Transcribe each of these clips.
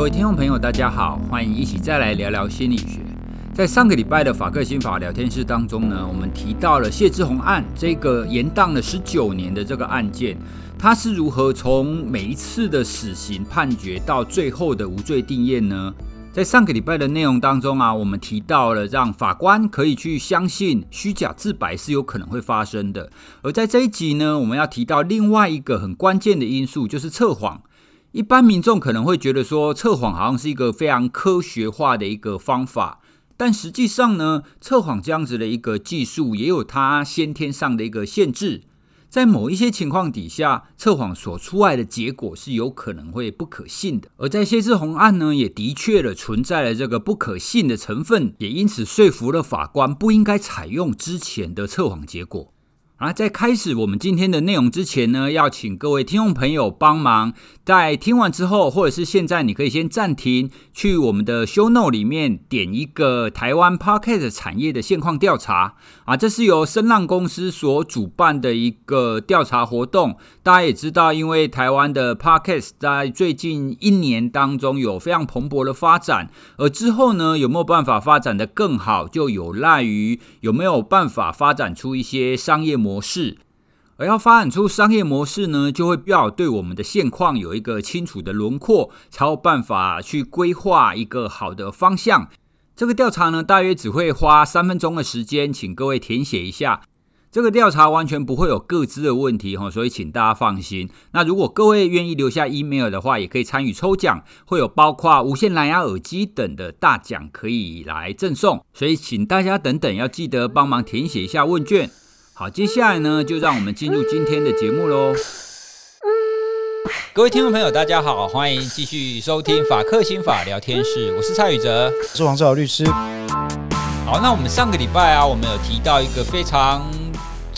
各位听众朋友，大家好，欢迎一起再来聊聊心理学。在上个礼拜的法客心法聊天室当中呢，我们提到了谢志宏案这个延宕了十九年的这个案件，它是如何从每一次的死刑判决到最后的无罪定验呢？在上个礼拜的内容当中啊，我们提到了让法官可以去相信虚假自白是有可能会发生的，而在这一集呢，我们要提到另外一个很关键的因素，就是测谎。一般民众可能会觉得说，测谎好像是一个非常科学化的一个方法，但实际上呢，测谎这样子的一个技术也有它先天上的一个限制。在某一些情况底下，测谎所出来的结果是有可能会不可信的。而在谢志宏案呢，也的确了存在了这个不可信的成分，也因此说服了法官不应该采用之前的测谎结果。啊，在开始我们今天的内容之前呢，要请各位听众朋友帮忙，在听完之后，或者是现在，你可以先暂停，去我们的 show note 里面点一个台湾 Podcast 产业的现况调查。啊，这是由声浪公司所主办的一个调查活动。大家也知道，因为台湾的 Podcast 在最近一年当中有非常蓬勃的发展，而之后呢，有没有办法发展得更好，就有赖于有没有办法发展出一些商业模模式，而要发展出商业模式呢，就会比较对我们的现况有一个清楚的轮廓，才有办法去规划一个好的方向。这个调查呢，大约只会花三分钟的时间，请各位填写一下。这个调查完全不会有个资的问题哈，所以请大家放心。那如果各位愿意留下 email 的话，也可以参与抽奖，会有包括无线蓝牙耳机等的大奖可以来赠送。所以请大家等等要记得帮忙填写一下问卷。好，接下来呢，就让我们进入今天的节目喽。各位听众朋友，大家好，欢迎继续收听法克新法聊天室，我是蔡宇哲，我是王志豪律师。好，那我们上个礼拜啊，我们有提到一个非常。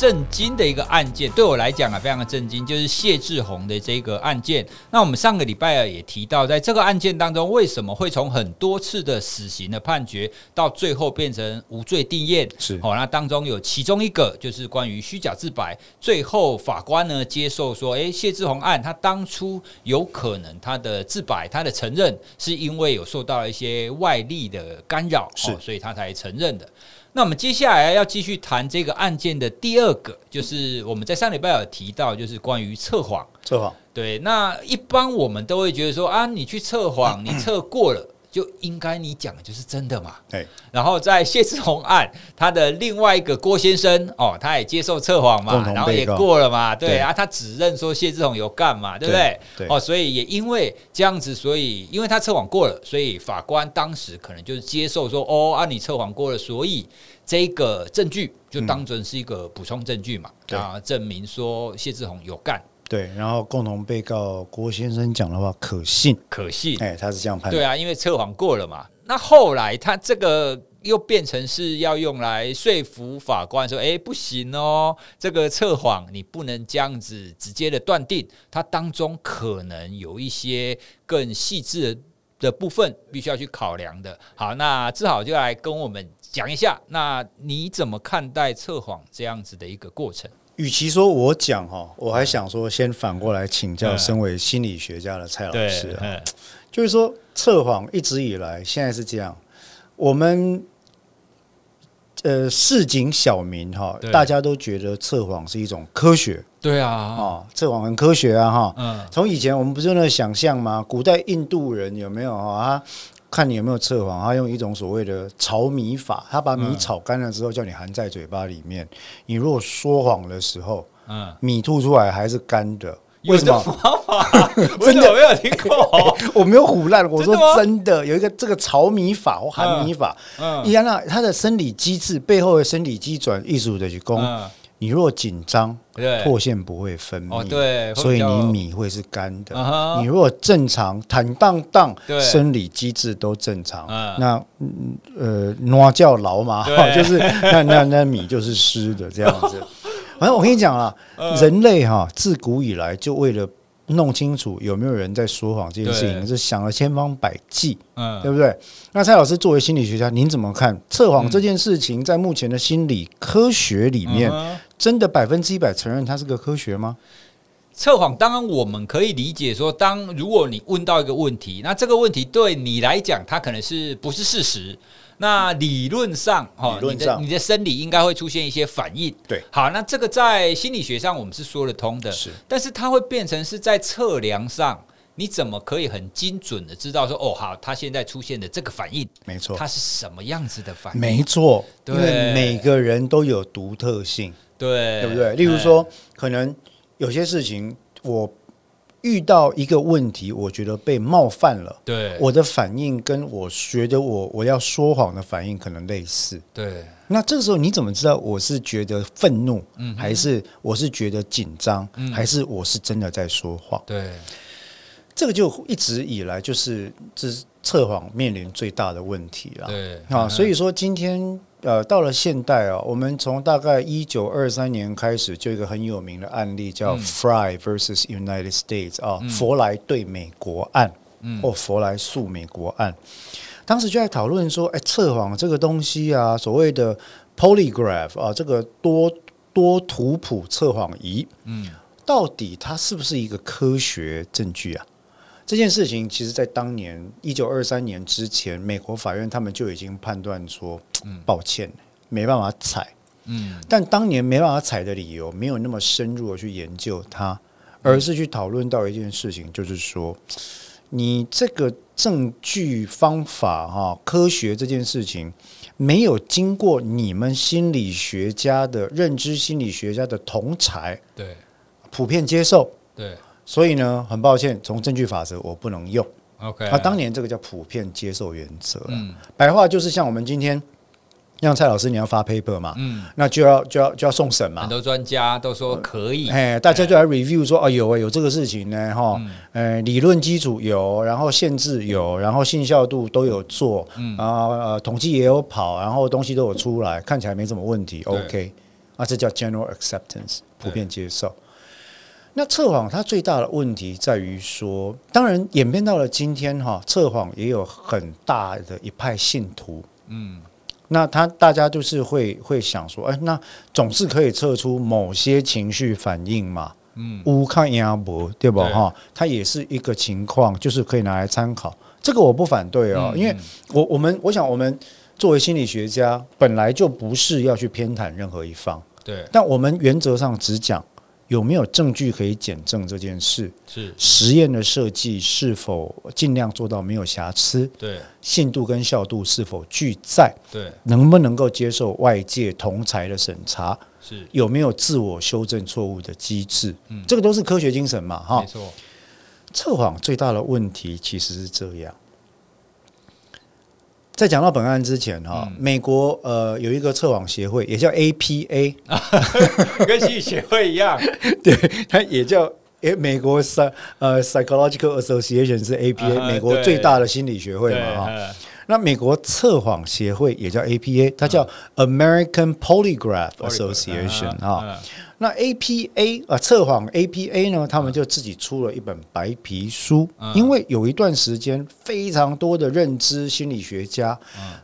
震惊的一个案件，对我来讲啊，非常的震惊，就是谢志宏的这个案件。那我们上个礼拜啊也提到，在这个案件当中，为什么会从很多次的死刑的判决，到最后变成无罪定验？是哦，那当中有其中一个就是关于虚假自白，最后法官呢接受说，诶，谢志宏案他当初有可能他的自白，他的承认是因为有受到一些外力的干扰，是，所以他才承认的。那我们接下来要继续谈这个案件的第二个，就是我们在上礼拜有提到，就是关于测谎。测谎，对。那一般我们都会觉得说啊，你去测谎，你测过了。就应该你讲的就是真的嘛？对。然后在谢志宏案，他的另外一个郭先生哦，他也接受测谎嘛，然后也过了嘛，对，对啊，他指认说谢志宏有干嘛，对不对？对。哦，所以也因为这样子，所以因为他测谎过了，所以法官当时可能就是接受说，哦，啊，你测谎过了，所以这个证据就当成是一个补充证据嘛，啊、嗯，证明说谢志宏有干。对，然后共同被告郭先生讲的话可信，可信，哎，他是这样判断。对啊，因为测谎过了嘛。那后来他这个又变成是要用来说服法官说，哎，不行哦，这个测谎你不能这样子直接的断定，它当中可能有一些更细致的部分必须要去考量的。好，那志豪就来跟我们讲一下，那你怎么看待测谎这样子的一个过程？与其说我讲哈，我还想说先反过来请教身为心理学家的蔡老师啊，就是说测谎一直以来现在是这样，我们呃市井小民哈，大家都觉得测谎是一种科学，对啊，啊测谎很科学啊哈，嗯，从以前我们不是有那个想象吗？古代印度人有没有啊？看你有没有测谎，他用一种所谓的炒米法，他把米炒干了之后，叫你含在嘴巴里面。你如果说谎的时候，嗯，米吐出来还是干的，为什么？真的。我没有听过，我没有唬烂，我说真的，有一个这个炒米法或含米法，嗯，你看那它的生理机制背后的生理机转艺术的去攻。你若紧张，唾腺不会分泌，对，所以你米会是干的。你若正常坦荡荡，生理机制都正常，那呃，挪叫劳嘛，就是那那那米就是湿的这样子。反正我跟你讲啊，人类哈自古以来就为了。弄清楚有没有人在说谎这件事情，是想了千方百计，嗯，对不对？那蔡老师作为心理学家，您怎么看测谎这件事情？在目前的心理科学里面，真的百分之一百承认它是个科学吗？测谎，当然我们可以理解说，当如果你问到一个问题，那这个问题对你来讲，它可能是不是事实？那理论上，哈，你的你的生理应该会出现一些反应。对，好，那这个在心理学上我们是说得通的，是，但是它会变成是在测量上，你怎么可以很精准的知道说，哦，好，它现在出现的这个反应，没错，它是什么样子的反应？没错，对，每个人都有独特性，对，对不对？例如说，可能。有些事情，我遇到一个问题，我觉得被冒犯了。对，我的反应跟我觉得我我要说谎的反应可能类似。对，那这个时候你怎么知道我是觉得愤怒，嗯，还是我是觉得紧张，嗯，还是我是真的在说谎？对，这个就一直以来就是这是测谎面临最大的问题了。对，啊，所以说今天。呃，到了现代啊，我们从大概一九二三年开始，就一个很有名的案例叫 Frye versus United States 啊，嗯、佛莱对美国案，嗯、或佛莱诉美国案。当时就在讨论说，哎，测谎这个东西啊，所谓的 polygraph 啊，这个多多图谱测谎仪，嗯，到底它是不是一个科学证据啊？这件事情其实，在当年一九二三年之前，美国法院他们就已经判断说，抱歉，没办法采。嗯，但当年没办法采的理由，没有那么深入的去研究它，而是去讨论到一件事情，就是说，你这个证据方法哈，科学这件事情，没有经过你们心理学家的认知心理学家的同才，对，普遍接受，对。所以呢，很抱歉，从证据法则我不能用。OK，啊，当年这个叫普遍接受原则。嗯，白话就是像我们今天，像蔡老师你要发 paper 嘛，嗯，那就要就要就要送审嘛。很多专家都说可以，哎，大家就来 review 说，哦，有啊，有这个事情呢，哈，呃，理论基础有，然后限制有，然后信效度都有做，嗯啊呃，统计也有跑，然后东西都有出来，看起来没什么问题。OK，啊，这叫 general acceptance，普遍接受。那测谎它最大的问题在于说，当然演变到了今天哈，测谎也有很大的一派信徒，嗯，那他大家就是会会想说，哎，那总是可以测出某些情绪反应嘛，嗯，乌看阿伯对吧？哈，它也是一个情况，就是可以拿来参考。这个我不反对哦，因为我我们我想我们作为心理学家，本来就不是要去偏袒任何一方，对，但我们原则上只讲。有没有证据可以检证这件事？是实验的设计是否尽量做到没有瑕疵？对，信度跟效度是否俱在？对，能不能够接受外界同侪的审查？是有没有自我修正错误的机制？嗯，这个都是科学精神嘛，哈，没错。测谎最大的问题其实是这样。在讲到本案之前哈，嗯、美国呃有一个测谎协会，也叫 APA，跟心理协会一样，对，它也叫诶，美国 Psy 呃 Psychological Association 是 APA，、啊、美国最大的心理学会嘛哈。那美国测谎协会也叫 APA，它叫 American Polygraph Association 啊。那 APA 啊，测谎 APA 呢，他们就自己出了一本白皮书，因为有一段时间，非常多的认知心理学家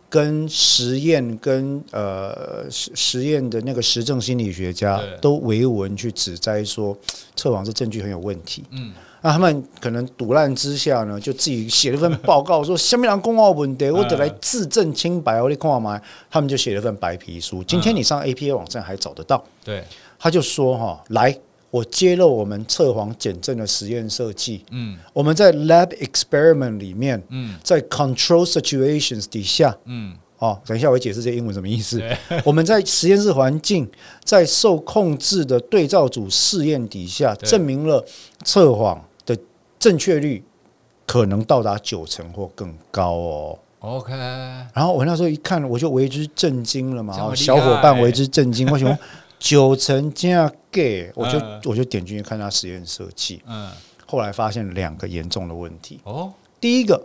跟实验跟呃实实验的那个实证心理学家都维文去指摘说，测谎这证据很有问题。嗯。那他们可能赌烂之下呢，就自己写了份报告，说什么人公奥问题，我得来自证清白。我你看嘛，他们就写了份白皮书。今天你上 APA 网站还找得到。对，他就说哈，来，我揭露我们测谎检证的实验设计。嗯，我们在 lab experiment 里面，嗯，在 control situations 底下，嗯，哦，等一下我会解释这英文什么意思。我们在实验室环境，在受控制的对照组试验底下，证明了测谎的。正确率可能到达九成或更高哦。OK，然后我那时候一看，我就为之震惊了嘛。小伙伴为之震惊，为什么九成这样给？我就我就点进去看他实验设计。嗯，后来发现两个严重的问题。哦，第一个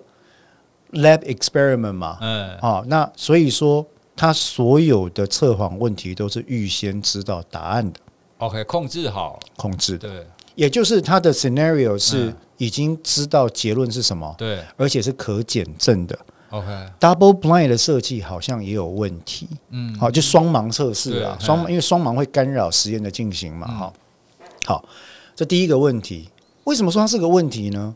lab experiment 嘛，嗯，啊，那所以说他所有的测谎问题都是预先知道答案的。OK，控制好，控制的。对，也就是他的 scenario 是。已经知道结论是什么，对，而且是可检证的。OK，double blind 的设计好像也有问题。嗯，好，就双盲测试啊，双盲，因为双盲会干扰实验的进行嘛。哈，好，这第一个问题，为什么说它是个问题呢？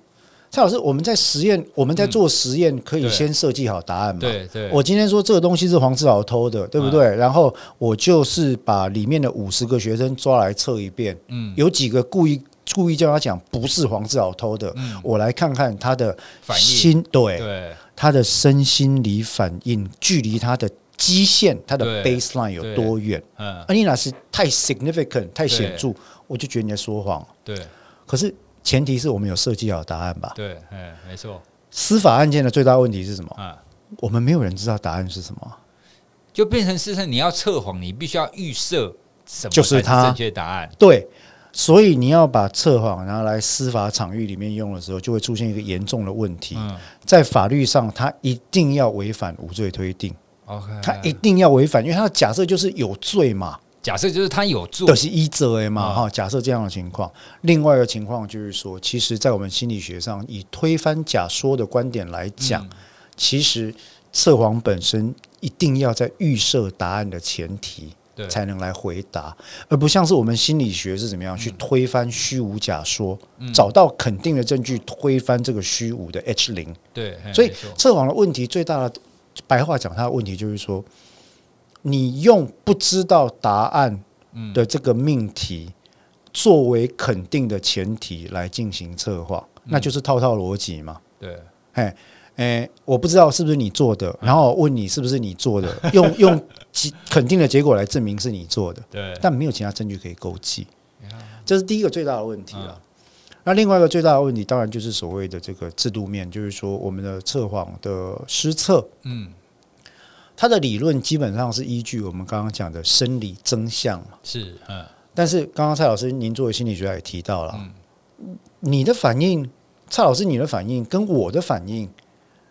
蔡老师，我们在实验，我们在做实验，可以先设计好答案嘛？对对。我今天说这个东西是黄志豪偷的，对不对？然后我就是把里面的五十个学生抓来测一遍，嗯，有几个故意故意叫他讲不是黄志豪偷的，我来看看他的心，对，对，他的身心理反应，距离他的基线，他的 baseline 有多远？嗯，啊，你那是太 significant，太显著，我就觉得你在说谎。对，可是。前提是我们有设计好答案吧？对，哎，没错。司法案件的最大问题是什么？啊，我们没有人知道答案是什么，就变成是你要测谎，你必须要预设什么就是它正确答案。对，所以你要把测谎拿来司法场域里面用的时候，就会出现一个严重的问题。在法律上，它一定要违反无罪推定。OK，它一定要违反，因为他的假设就是有罪嘛。假设就是他有做，都是一则嘛哈。假设这样的情况，另外一个情况就是说，其实，在我们心理学上，以推翻假说的观点来讲，其实测谎本身一定要在预设答案的前提，才能来回答，而不像是我们心理学是怎么样去推翻虚无假说，找到肯定的证据推翻这个虚无的 H 零。对，所以测谎的问题最大的白话讲，它的问题就是说。你用不知道答案的这个命题作为肯定的前提来进行策划，那就是套套逻辑嘛？对，哎，哎，我不知道是不是你做的，然后问你是不是你做的，用用肯定的结果来证明是你做的，对，但没有其他证据可以勾稽，这是第一个最大的问题了。那另外一个最大的问题，当然就是所谓的这个制度面，就是说我们的测谎的失策，嗯。他的理论基本上是依据我们刚刚讲的生理真相嘛，是，嗯，但是刚刚蔡老师您作为心理学家也提到了，嗯，你的反应，蔡老师你的反应跟我的反应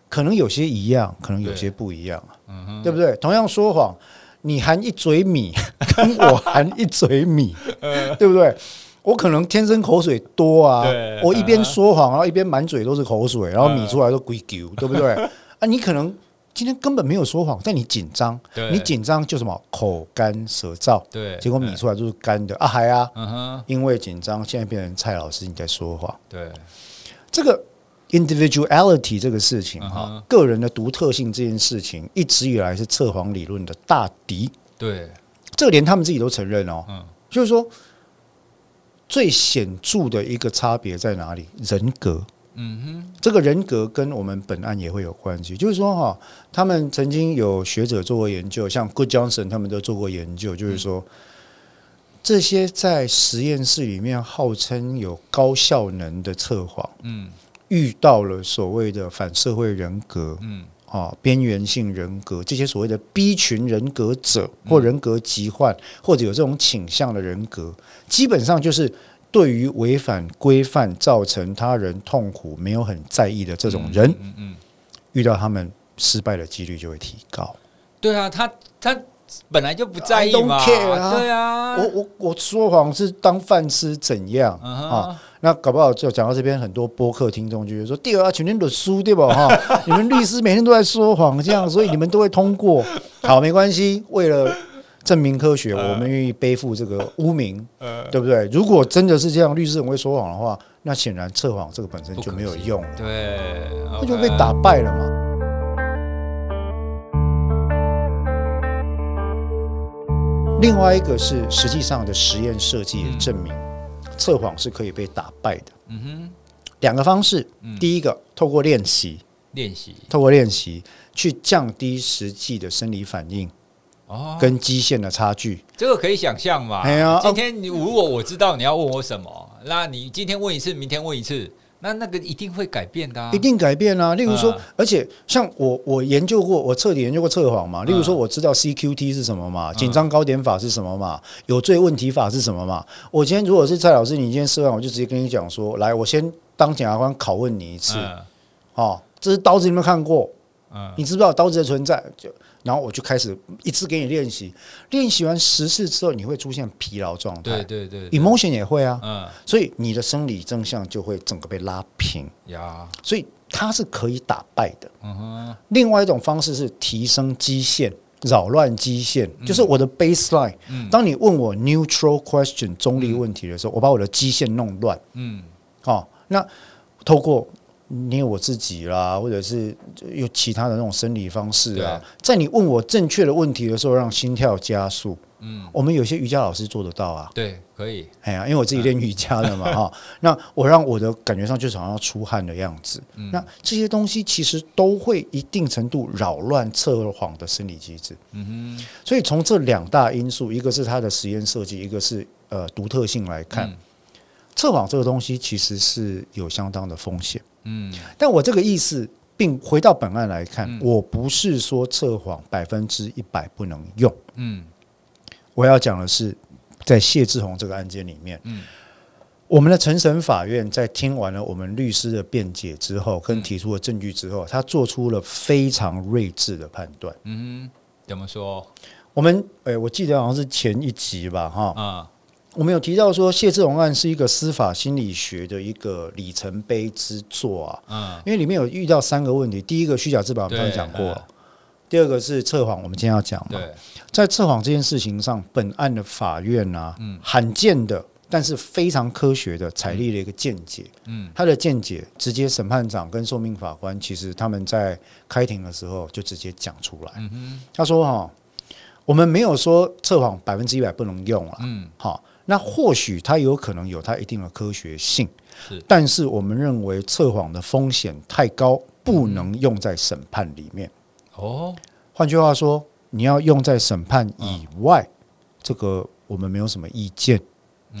可能有些一样，可能有些不一样，嗯哼，对不对？同样说谎，你含一嘴米，跟我含一嘴米，对不对？我可能天生口水多啊，我一边说谎，然后一边满嘴都是口水，然后米出来都鬼丢，对不对？啊，你可能。今天根本没有说谎，但你紧张，你紧张就什么？口干舌燥，对，结果米出来就是干的。啊，还啊，因为紧张，现在变成蔡老师你在说谎，对，这个 individuality 这个事情哈，个人的独特性这件事情，一直以来是测谎理论的大敌，对，这个连他们自己都承认哦，嗯，就是说最显著的一个差别在哪里？人格。嗯哼，这个人格跟我们本案也会有关系。就是说哈，他们曾经有学者做过研究，像 Good Johnson 他们都做过研究，就是说这些在实验室里面号称有高效能的测谎，嗯，遇到了所谓的反社会人格，嗯，啊，边缘性人格这些所谓的 B 群人格者或人格疾患，或者有这种倾向的人格，基本上就是。对于违反规范造成他人痛苦没有很在意的这种人，嗯嗯，遇到他们失败的几率就会提高。对啊，他他本来就不在意嘛，对啊，我我我说谎是当饭吃怎样啊？那搞不好就讲到这边，很多播客听众就会说：“第二啊，全天都输对吧？哈，你们律师每天都在说谎，这样所以你们都会通过。好，没关系，为了。”证明科学，我们愿意背负这个污名，呃，对不对？如果真的是这样，律师很会说谎的话，那显然测谎这个本身就没有用，对，那就被打败了嘛。另外一个是实际上的实验设计也证明，测谎是可以被打败的。嗯哼，两个方式，第一个透过练习，练习，透过练习去降低实际的生理反应。哦，跟基线的差距，这个可以想象嘛？哎呀，今天你如果我知道你要问我什么，那你今天问一次，明天问一次，那那个一定会改变的，一定改变啊。例如说，而且像我，我研究过，我彻底研究过测谎嘛。例如说，我知道 CQT 是什么嘛，紧张高点法是什么嘛，有罪问题法是什么嘛。我今天如果是蔡老师，你今天试完，我就直接跟你讲说，来，我先当检察官拷问你一次，哦，这是刀子，你有没有看过？嗯，你知不知道刀子的存在？就然后我就开始一次给你练习，练习完十次之后，你会出现疲劳状态，对对对，emotion 也会啊，嗯，所以你的生理正向就会整个被拉平。呀，所以它是可以打败的。嗯哼，另外一种方式是提升基线，扰乱基线，嗯、就是我的 baseline。嗯、当你问我 neutral question 中立问题的时候，嗯、我把我的基线弄乱。嗯，好、哦，那透过捏我自己啦，或者是有其他的那种生理方式啊，在你问我正确的问题的时候，让心跳加速。嗯，我们有些瑜伽老师做得到啊。对，可以。哎呀，因为我自己练瑜伽的嘛，哈。那我让我的感觉上就是好像要出汗的样子。嗯、那这些东西其实都会一定程度扰乱测谎的生理机制。嗯哼。所以从这两大因素，一个是它的实验设计，一个是呃独特性来看，嗯、测谎这个东西其实是有相当的风险。嗯。但我这个意思，并回到本案来看，嗯、我不是说测谎百分之一百不能用。嗯。我要讲的是，在谢志宏这个案件里面，嗯，我们的成审法院在听完了我们律师的辩解之后，跟提出了证据之后，他做出了非常睿智的判断。嗯，怎么说？我们哎，我记得好像是前一集吧，哈，啊，我们有提到说谢志荣案是一个司法心理学的一个里程碑之作啊，嗯，因为里面有遇到三个问题，第一个虚假自保，我们刚才讲过。第二个是测谎，我们今天要讲嘛。在测谎这件事情上，本案的法院啊，嗯，罕见的，但是非常科学的采立了一个见解。嗯，他的见解直接审判长跟受命法官，其实他们在开庭的时候就直接讲出来。嗯，他说哈，我们没有说测谎百分之一百不能用了。嗯，好，那或许它有可能有它一定的科学性，是，但是我们认为测谎的风险太高，不能用在审判里面。哦，换句话说，你要用在审判以外，嗯、这个我们没有什么意见。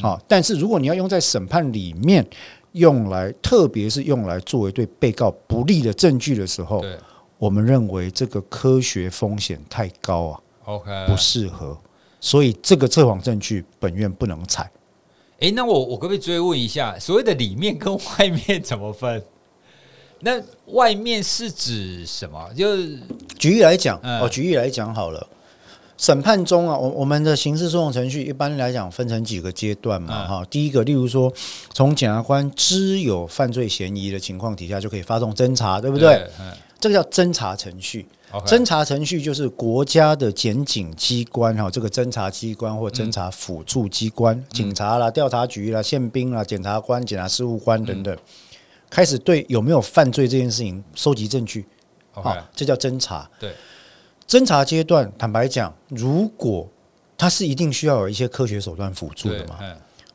好、嗯，但是如果你要用在审判里面，用来特别是用来作为对被告不利的证据的时候，我们认为这个科学风险太高啊，OK，不适合，所以这个测谎证据本院不能采。诶，那我我可不可以追问一下，所谓的里面跟外面怎么分？那外面是指什么？就举例来讲，哦，举例来讲好了。审判中啊，我我们的刑事诉讼程序一般来讲分成几个阶段嘛，哈。第一个，例如说，从检察官知有犯罪嫌疑的情况底下，就可以发动侦查，对不对？这个叫侦查程序。侦查程序就是国家的检警机关哈，这个侦查机关或侦查辅助机关，警察啦、调查局啦、宪兵啦、检察官、检察事务官等等。开始对有没有犯罪这件事情收集证据，好这叫侦查。对，侦查阶段，坦白讲，如果他是一定需要有一些科学手段辅助的嘛。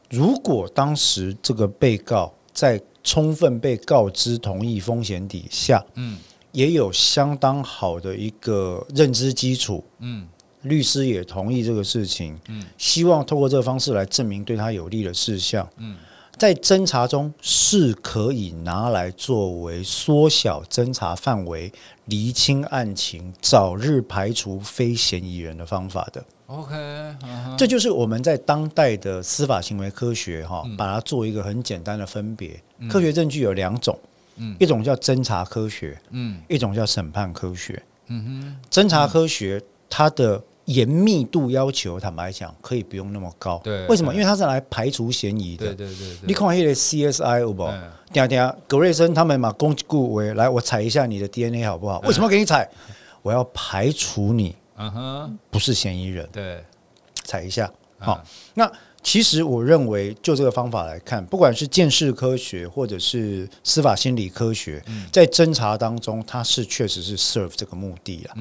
如果当时这个被告在充分被告知同意风险底下，嗯，也有相当好的一个认知基础，嗯，律师也同意这个事情，嗯，希望透过这个方式来证明对他有利的事项，嗯。在侦查中是可以拿来作为缩小侦查范围、厘清案情、早日排除非嫌疑人的方法的。OK，、uh huh. 这就是我们在当代的司法行为科学哈，把它做一个很简单的分别。嗯、科学证据有两种，嗯、一种叫侦查科学，嗯、一种叫审判科学。嗯哼，侦查科学它的。严密度要求，坦白讲，可以不用那么高。对，为什么？因为它是来排除嫌疑的。对对对。你看那个 CSI 有不？等下等下，葛瑞生他们嘛，攻击顾为来，我采一下你的 DNA 好不好？为什么要给你采？我要排除你，嗯哼，不是嫌疑人。对，采一下。好，那。其实我认为，就这个方法来看，不管是鉴识科学或者是司法心理科学，在侦查当中，它是确实是 serve 这个目的了。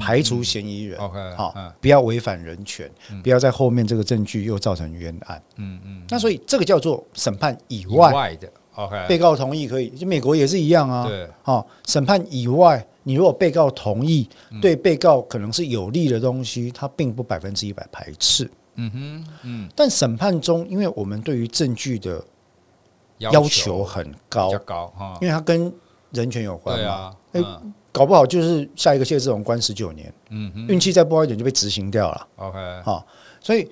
排除嫌疑人，好，不要违反人权，不要在后面这个证据又造成冤案。嗯嗯。那所以这个叫做审判以外的，OK，被告同意可以，就美国也是一样啊。对，好，审判以外，你如果被告同意，对被告可能是有利的东西，它并不百分之一百排斥。嗯哼，嗯，但审判中，因为我们对于证据的要求很高，高哈，因为它跟人权有关嘛，哎，搞不好就是下一个谢志荣关十九年，嗯哼，运气再不好一点就被执行掉了，OK，好，所以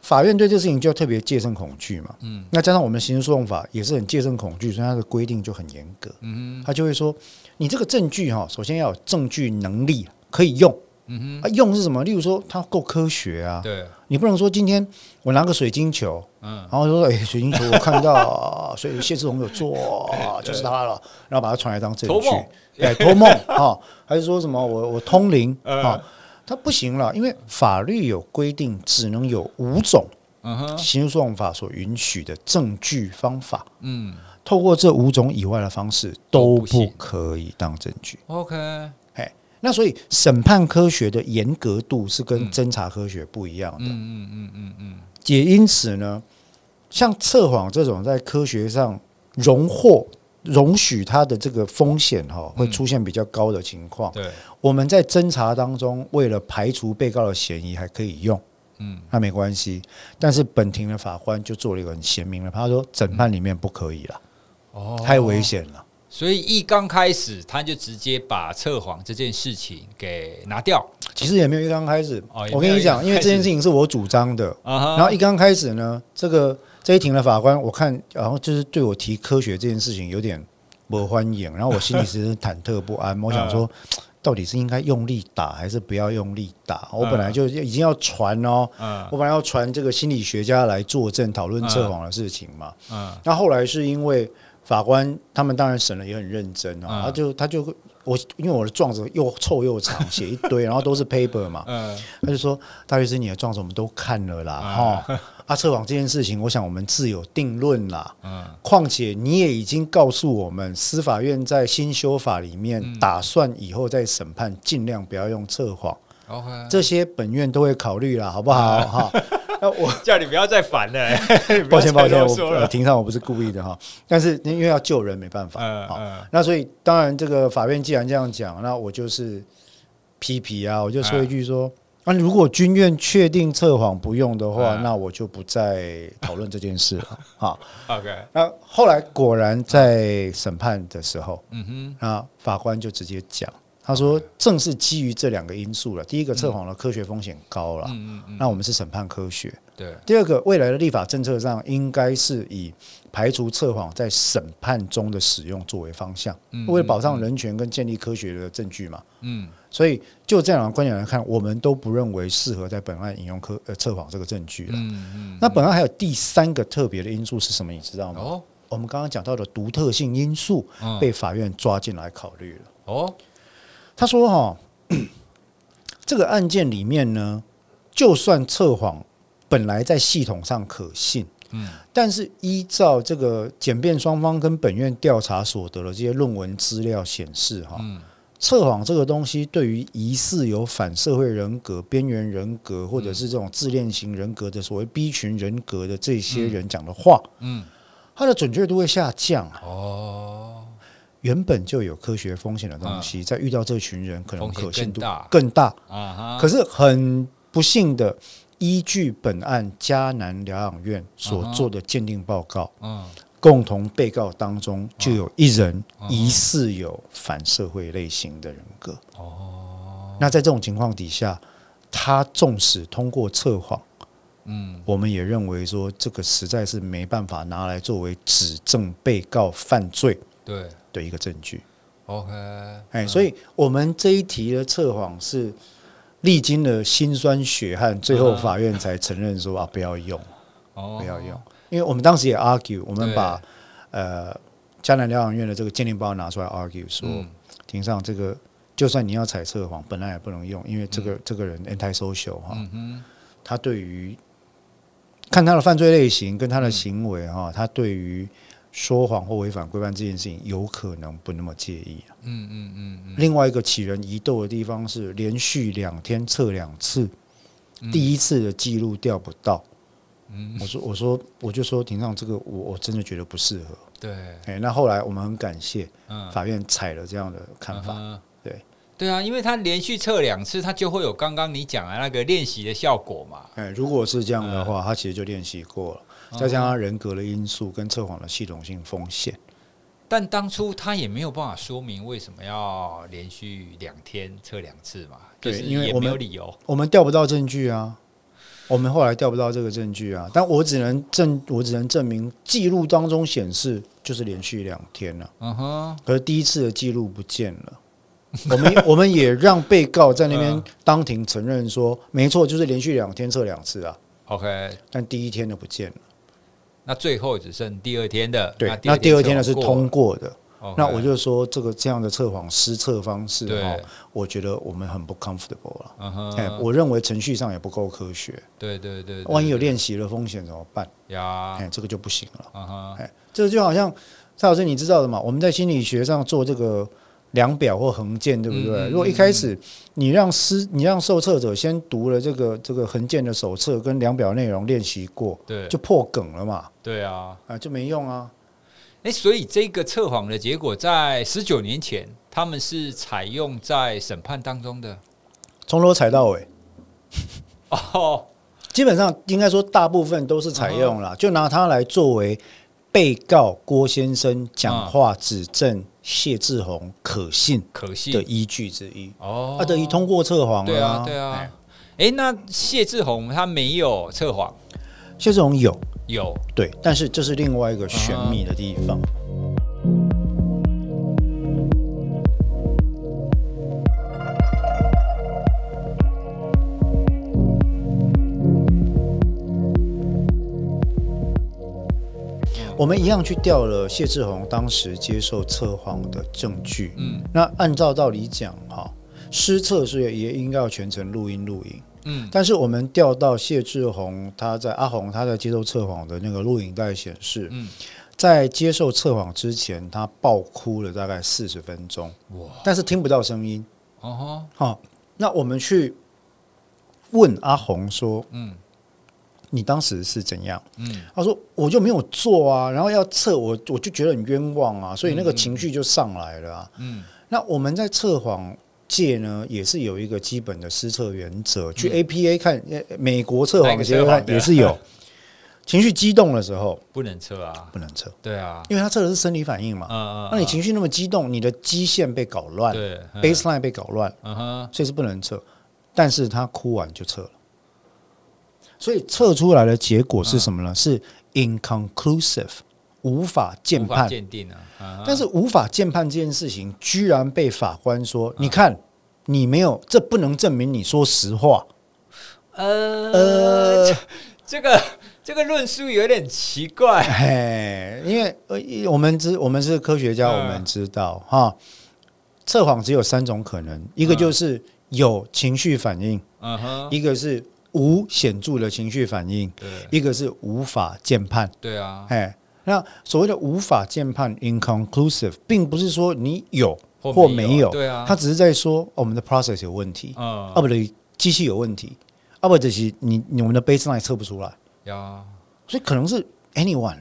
法院对这个事情就特别戒慎恐惧嘛，嗯，那加上我们刑事诉讼法也是很戒慎恐惧，所以它的规定就很严格，嗯哼，他就会说，你这个证据哈，首先要有证据能力可以用。嗯哼，啊，用是什么？例如说，它够科学啊。对，你不能说今天我拿个水晶球，嗯，然后说，哎，水晶球我看到，所以谢志宏有做，就是他了，然后把它传来当证据，哎，托梦 啊，还是说什么我我通灵啊？他不行了，因为法律有规定，只能有五种，嗯哼，刑事诉讼法所允许的证据方法，嗯，透过这五种以外的方式都不可以当证据。OK，哎，那所以审判科学的严格度是跟侦查科学不一样的。嗯嗯嗯嗯嗯，也因此呢，像测谎这种在科学上容获。容许它的这个风险哈会出现比较高的情况。对，我们在侦查当中，为了排除被告的嫌疑，还可以用。嗯，那没关系。但是本庭的法官就做了一个很鲜明的，他说审判里面不可以了，哦，太危险了。所以一刚开始他就直接把测谎这件事情给拿掉。其实也没有一刚开始。我跟你讲，因为这件事情是我主张的。然后一刚开始呢，这个。这一庭的法官，我看，然后就是对我提科学这件事情有点不欢迎，然后我心里是忐忑不安。我想说，到底是应该用力打还是不要用力打？我本来就已经要传哦，我本来要传这个心理学家来作证讨论测谎的事情嘛。嗯那后来是因为法官他们当然审了也很认真啊，他就他就我因为我的状子又臭又长，写一堆，然后都是 paper 嘛，他就说大律师你的状子我们都看了啦，哈。啊，测谎这件事情，我想我们自有定论啦。嗯，况且你也已经告诉我们，司法院在新修法里面打算以后再审判，尽量不要用测谎。OK，这些本院都会考虑啦，好不好？哈，那我叫你不要再烦了。抱歉，抱歉，我庭上我不是故意的哈。但是因为要救人，没办法。嗯嗯。那所以当然，这个法院既然这样讲，那我就是批评啊，我就说一句说。那、啊、如果军院确定测谎不用的话，那我就不再讨论这件事了。好，OK。那后来果然在审判的时候，嗯哼，那法官就直接讲，他说正是基于这两个因素了。第一个，测谎的科学风险高了，嗯嗯，那我们是审判科学。对。第二个，未来的立法政策上应该是以排除测谎在审判中的使用作为方向，为了保障人权跟建立科学的证据嘛。嗯。所以，就这两个观点来看，我们都不认为适合在本案引用科呃测谎这个证据了。嗯嗯。那本案还有第三个特别的因素是什么？你知道吗？哦。我们刚刚讲到的独特性因素被法院抓进来考虑了。哦。他说：“哈，这个案件里面呢，就算测谎本来在系统上可信，嗯，但是依照这个检辩双方跟本院调查所得的这些论文资料显示，哈。”测谎这个东西，对于疑似有反社会人格、边缘人格，或者是这种自恋型人格的所谓 B 群人格的这些人讲的话，嗯，它的准确度会下降。哦，原本就有科学风险的东西，在遇到这群人，可能可信度更大。啊，可是很不幸的，依据本案迦南疗养院所做的鉴定报告，嗯。共同被告当中就有一人疑似有反社会类型的人格。哦，那在这种情况底下，他纵使通过测谎，嗯，我们也认为说这个实在是没办法拿来作为指证被告犯罪。对的一个证据。OK，哎，所以我们这一题的测谎是历经了辛酸血汗，最后法院才承认说啊，不要用，不要用。因为我们当时也 argue，我们把呃嘉南疗养院的这个鉴定报告拿出来 argue，说庭上这个就算你要采测谎，本来也不能用，因为这个这个人 anti-social 哈，他对于看他的犯罪类型跟他的行为哈，他对于说谎或违反规范这件事情有可能不那么介意。嗯嗯嗯。另外一个起人疑窦的地方是连续两天测两次，第一次的记录调不到。嗯，我说，我说，我就说，庭上这个，我我真的觉得不适合。对，哎，那后来我们很感谢，法院采了这样的看法。嗯、对，对啊，因为他连续测两次，他就会有刚刚你讲的那个练习的效果嘛。哎，如果是这样的话，他其实就练习过了，再加上人格的因素跟测谎的系统性风险。但当初他也没有办法说明为什么要连续两天测两次嘛？对，因为我没有理由，我们调不到证据啊。我们后来调不到这个证据啊，但我只能证，我只能证明记录当中显示就是连续两天了。嗯哼，可是第一次的记录不见了。我们我们也让被告在那边 当庭承认说，没错，就是连续两天测两次啊。OK，但第一天的不见了。那最后只剩第二天的。对，那第二天的是通过的。那我就说这个这样的测谎失测方式哈，我觉得我们很不 comfortable 了。哎、uh -huh.，我认为程序上也不够科学。对对对，对，万一有练习的风险怎么办？呀，哎，这个就不行了。啊哈，哎，这个就好像蔡老师你知道的嘛，我们在心理学上做这个量表或横件，对不对？嗯、如果一开始你让师你让受测者先读了这个这个横件的手册跟量表内容练习过，对，就破梗了嘛。对啊，啊，就没用啊。哎，所以这个测谎的结果，在十九年前，他们是采用在审判当中的，从头踩到尾。哦，基本上应该说，大部分都是采用了，就拿它来作为被告郭先生讲话指证谢志宏可信可信的依据之一。哦，啊，等于通过测谎了。对啊，对啊。哎，那谢志宏他没有测谎，谢志宏有。有对，但是这是另外一个玄秘的地方。我们一样去调了谢志宏当时接受测谎的证据。嗯，那按照道理讲，哈，失测是也应该要全程录音录影。嗯，但是我们调到谢志宏，他在阿红他在接受测谎的那个录影带显示，嗯，在接受测谎之前，他爆哭了大概四十分钟，哇！但是听不到声音，哦好，那我们去问阿红说，嗯，你当时是怎样？嗯，他说我就没有做啊，然后要测我，我就觉得很冤枉啊，所以那个情绪就上来了啊，嗯，那我们在测谎。界呢也是有一个基本的施测原则，去 APA 看，美国测谎协会看也是有 情绪激动的时候 不能测啊，不能测，对啊，因为他测的是生理反应嘛，嗯嗯，那你情绪那么激动，你的基线被搞乱，对，baseline 被搞乱，嗯哼，所以是不能测，但是他哭完就测了，所以测出来的结果是什么呢？是 inconclusive。无法鉴判，鉴定啊！但是无法鉴判这件事情，居然被法官说：“你看，你没有，这不能证明你说实话。”呃呃，这个这个论述有点奇怪。嘿，因为呃，我们知我们是科学家，我们知道哈，测谎只有三种可能：一个就是有情绪反应，嗯哼；一个是无显著的情绪反应，对；一个是无法鉴判，对啊，哎。那所谓的无法鉴判 （inconclusive） 并不是说你有或没有，对啊，他只是在说我们的 process 有问题，啊，不对，机器有问题，啊不，就是你你们的 baseline 测不出来，呀，所以可能是 anyone，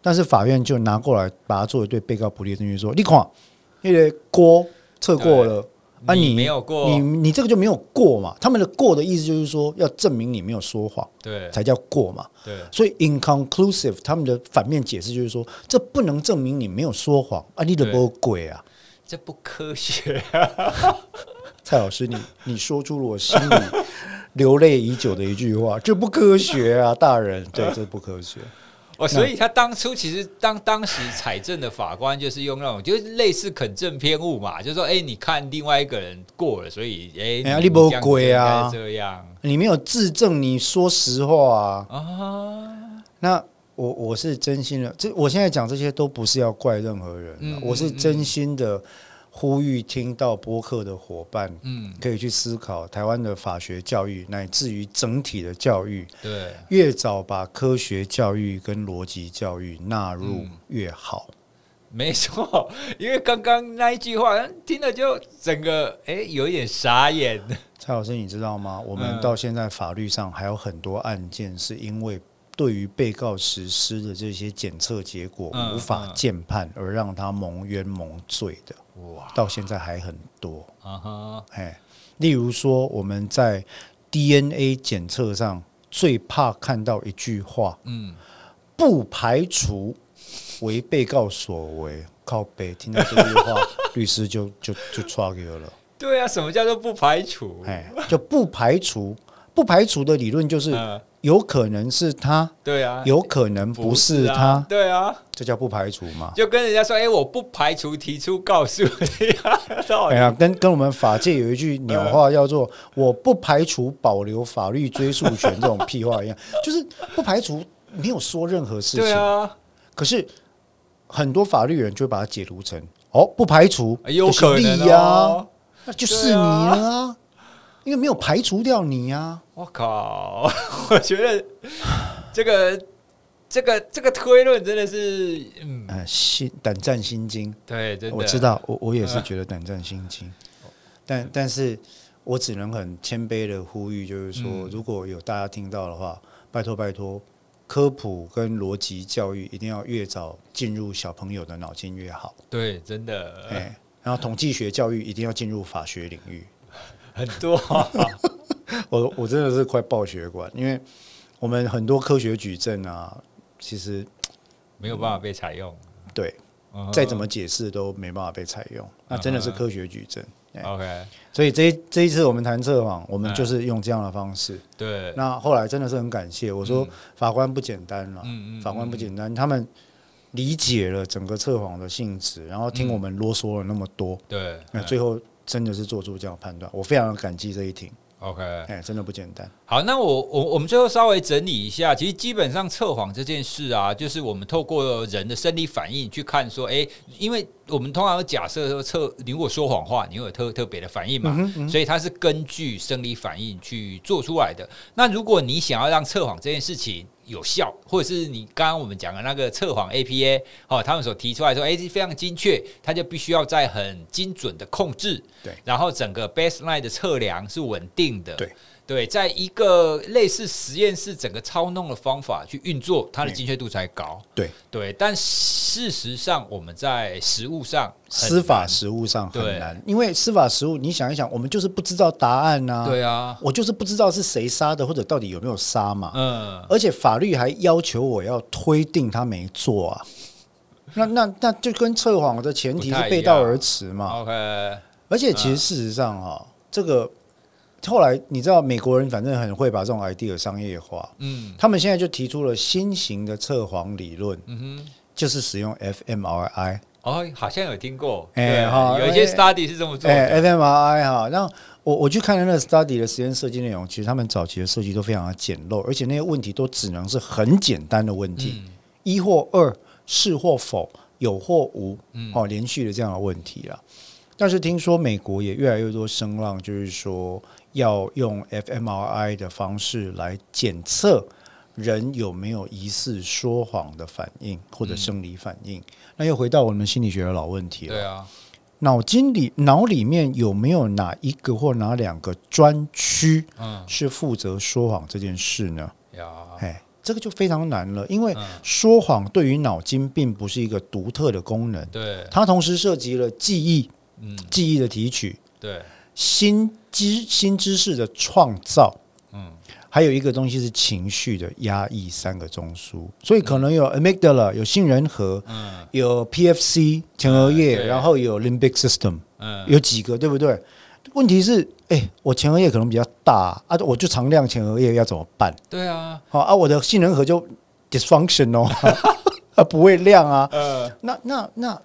但是法院就拿过来把它作为对被告不利的证据，说你看，因为锅测过了。啊，你没有过，你你这个就没有过嘛？他们的过的意思就是说，要证明你没有说谎，对，才叫过嘛。对，所以 inconclusive 他们的反面解释就是说，这不能证明你没有说谎啊，你的不鬼啊，这不科学啊。蔡老师，你你说出了我心里流泪已久的一句话，这不科学啊，大人，对，这不科学。哦，所以他当初其实当当时采证的法官就是用那种就是类似肯正偏误嘛，就是说，哎，你看另外一个人过了，所以哎，你不鬼啊，这样，你没有自证，你说实话啊。啊，那我我是真心的，这我现在讲这些都不是要怪任何人，嗯，我是真心的。呼吁听到播客的伙伴，嗯，可以去思考台湾的法学教育，乃至于整体的教育，对，越早把科学教育跟逻辑教育纳入越好。嗯、没错，因为刚刚那一句话听了就整个哎有一点傻眼。蔡老师，你知道吗？我们到现在法律上还有很多案件是因为。对于被告实施的这些检测结果无法鉴判，而让他蒙冤蒙罪的，哇，到现在还很多。啊哈，哎，例如说我们在 DNA 检测上最怕看到一句话，嗯，不排除为被告所为。靠北，听到这句话，律师就就就唰给了。对啊，什么叫做不排除？哎，就不排除，不排除的理论就是。有可能是他，对啊，有可能不是他，对啊，这叫不排除嘛？就跟人家说，哎、欸，我不排除提出告诉你 哎呀，跟跟我们法界有一句鸟话叫做“ 我不排除保留法律追诉权”这种屁话一样，就是不排除没有说任何事情。对啊，可是很多法律人就会把它解读成哦，不排除有可能呀、哦，那就是你了啊，因为没有排除掉你呀、啊。我靠，我觉得这个这个这个推论真的是，嗯，呃、心胆战心惊。对，真的，我知道，我我也是觉得胆战心惊。呃、但但是我只能很谦卑的呼吁，就是说，嗯、如果有大家听到的话，拜托拜托。科普跟逻辑教育一定要越早进入小朋友的脑筋越好。对，真的。哎，然后统计学教育一定要进入法学领域。很多、啊，我我真的是快爆血管，因为我们很多科学举证啊，其实没有办法被采用。对，再怎么解释都没办法被采用，那真的是科学举证。OK，所以这一这一次我们谈测谎，我们就是用这样的方式。对，那后来真的是很感谢，我说法官不简单了，法官不简单，他们理解了整个测谎的性质，然后听我们啰嗦了那么多，对，那最后真的是做出这样的判断，我非常感激这一庭。OK，哎，真的不简单。好，那我我我们最后稍微整理一下，其实基本上测谎这件事啊，就是我们透过人的生理反应去看，说，哎，因为我们通常假设说测，你如果说谎话，你会有特特别的反应嘛，嗯嗯，所以它是根据生理反应去做出来的。那如果你想要让测谎这件事情，有效，或者是你刚刚我们讲的那个测谎 APA 哦，他们所提出来说，哎，非常精确，它就必须要在很精准的控制，对，然后整个 baseline 的测量是稳定的，对。对，在一个类似实验室整个操弄的方法去运作，它的精确度才高。对对，但事实上我们在实务上，司法实务上很难，因为司法实务，你想一想，我们就是不知道答案呐。对啊，我就是不知道是谁杀的，或者到底有没有杀嘛。嗯，而且法律还要求我要推定他没做啊。那那那就跟测谎的前提是背道而驰嘛。OK，而且其实事实上哈，这个。后来你知道美国人反正很会把这种 idea 商业化，嗯，他们现在就提出了新型的测谎理论，嗯哼，就是使用 fMRI，哦，好像有听过，哎哈，有一些 study 是这么做的，哎，fMRI 哈，然后我我去看了那个 study 的实验设计内容，其实他们早期的设计都非常的简陋，而且那些问题都只能是很简单的问题，一或二，是或否，有或无，哦，连续的这样的问题了。但是听说美国也越来越多声浪，就是说要用 fMRI 的方式来检测人有没有疑似说谎的反应或者生理反应。嗯、那又回到我们心理学的老问题了。对啊，脑筋里脑里面有没有哪一个或哪两个专区是负责说谎这件事呢？呀、嗯，哎，这个就非常难了，因为说谎对于脑筋并不是一个独特的功能，对，它同时涉及了记忆。嗯，记忆的提取，对，新知新知识的创造，嗯，还有一个东西是情绪的压抑，三个中枢，所以可能有 amygdala，有杏仁核，嗯，有 PFC 前额叶，然后有 limbic system，嗯，有几个，对不对？问题是，哎，我前额叶可能比较大啊，我就常亮前额叶要怎么办？对啊，好啊，我的杏仁核就 dysfunction 哦，啊不会亮啊，呃，那那那。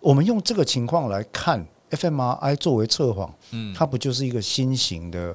我们用这个情况来看，fMRI 作为测谎，嗯，它不就是一个新型的，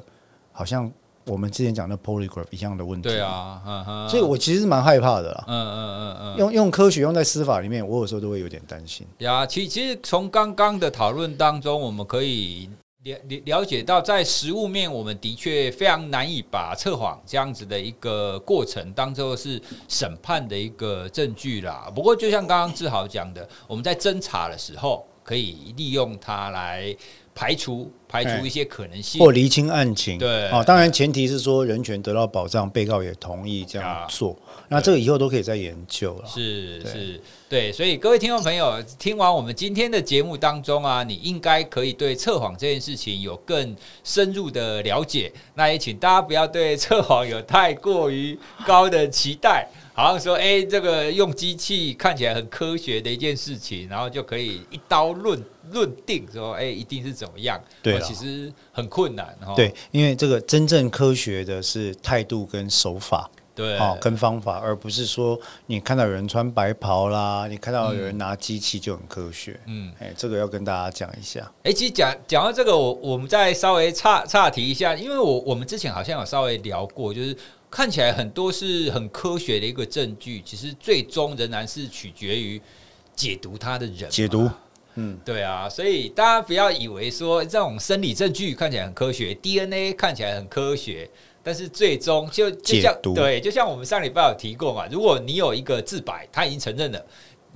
好像我们之前讲的 polygraph 一样的问题？对啊，所以我其实是蛮害怕的啦。嗯嗯嗯嗯，用用科学用在司法里面，我有时候都会有点担心。呀，其其实从刚刚的讨论当中，我们可以了了了解到，在实物面，我们的确非常难以把测谎这样子的一个过程当做是审判的一个证据啦。不过，就像刚刚志豪讲的，我们在侦查的时候，可以利用它来排除排除一些可能性，或厘清案情。对，哦，当然前提是说人权得到保障，被告也同意这样做。那这个以后都可以再研究了。是是，对，所以各位听众朋友，听完我们今天的节目当中啊，你应该可以对测谎这件事情有更深入的了解。那也请大家不要对测谎有太过于高的期待，好像说，哎，这个用机器看起来很科学的一件事情，然后就可以一刀论论定说，哎，一定是怎么样？对，其实很困难。对，因为这个真正科学的是态度跟手法。对，好，跟方法，而不是说你看到有人穿白袍啦，你看到有人拿机器就很科学。嗯，哎，这个要跟大家讲一下。哎，其实讲讲到这个，我我们再稍微岔岔题一下，因为我我们之前好像有稍微聊过，就是看起来很多是很科学的一个证据，其实最终仍然是取决于解读它的人解读。嗯，对啊，所以大家不要以为说这种生理证据看起来很科学，DNA 看起来很科学，但是最终就就像对，就像我们上礼拜有提过嘛，如果你有一个自白，他已经承认了。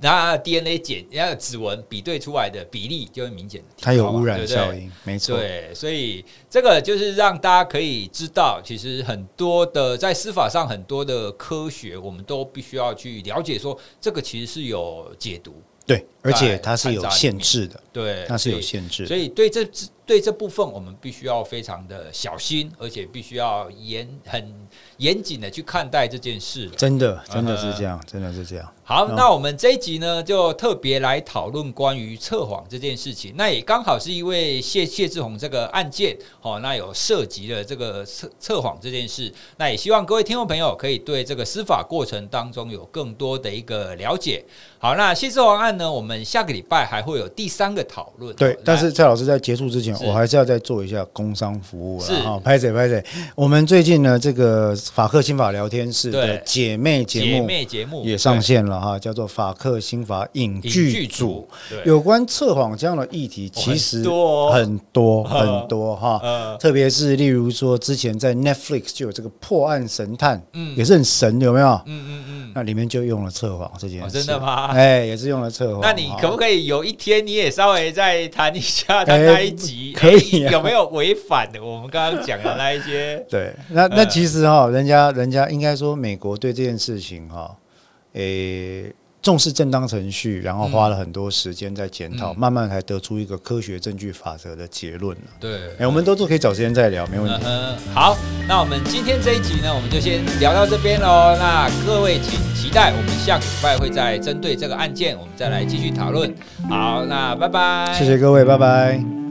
那 DNA 检，然后指纹比对出来的比例就会明显，它有污染效应，没错。对，所以这个就是让大家可以知道，其实很多的在司法上很多的科学，我们都必须要去了解，说这个其实是有解读。对，而且它是有限制的。对，它是有限制的。所以对这对这部分，我们必须要非常的小心，而且必须要严很严谨的去看待这件事。真的，真的是这样，真的是这样。好，那我们这一集呢，就特别来讨论关于测谎这件事情。那也刚好是因为谢谢志宏这个案件，哦，那有涉及了这个测测谎这件事。那也希望各位听众朋友可以对这个司法过程当中有更多的一个了解。好，那谢志宏案呢，我们下个礼拜还会有第三个讨论。对，但是蔡老师在结束之前，我还是要再做一下工商服务了。是啊，拍谁拍谁。我们最近呢，这个法克心法聊天室的姐妹节目，姐妹节目也上线了。哈，叫做法克心法影剧组，有关测谎这样的议题，其实很多很多 哈，特别是例如说，之前在 Netflix 就有这个破案神探，嗯，也是很神，有没有？嗯嗯嗯，那里面就用了测谎这件事，真的吗？哎，也是用了测谎。那你可不可以有一天你也稍微再谈一下他那一集？可以，有没有违反的？我们刚刚讲的那一些？对，那那其实哈，人家人家应该说，美国对这件事情哈。诶、欸，重视正当程序，然后花了很多时间在检讨，嗯、慢慢才得出一个科学证据法则的结论。对，哎、欸，我们都都可以找时间再聊，没问题。嗯，好，那我们今天这一集呢，我们就先聊到这边喽。那各位请期待，我们下个礼拜会再针对这个案件，我们再来继续讨论。好，那拜拜，谢谢各位，拜拜。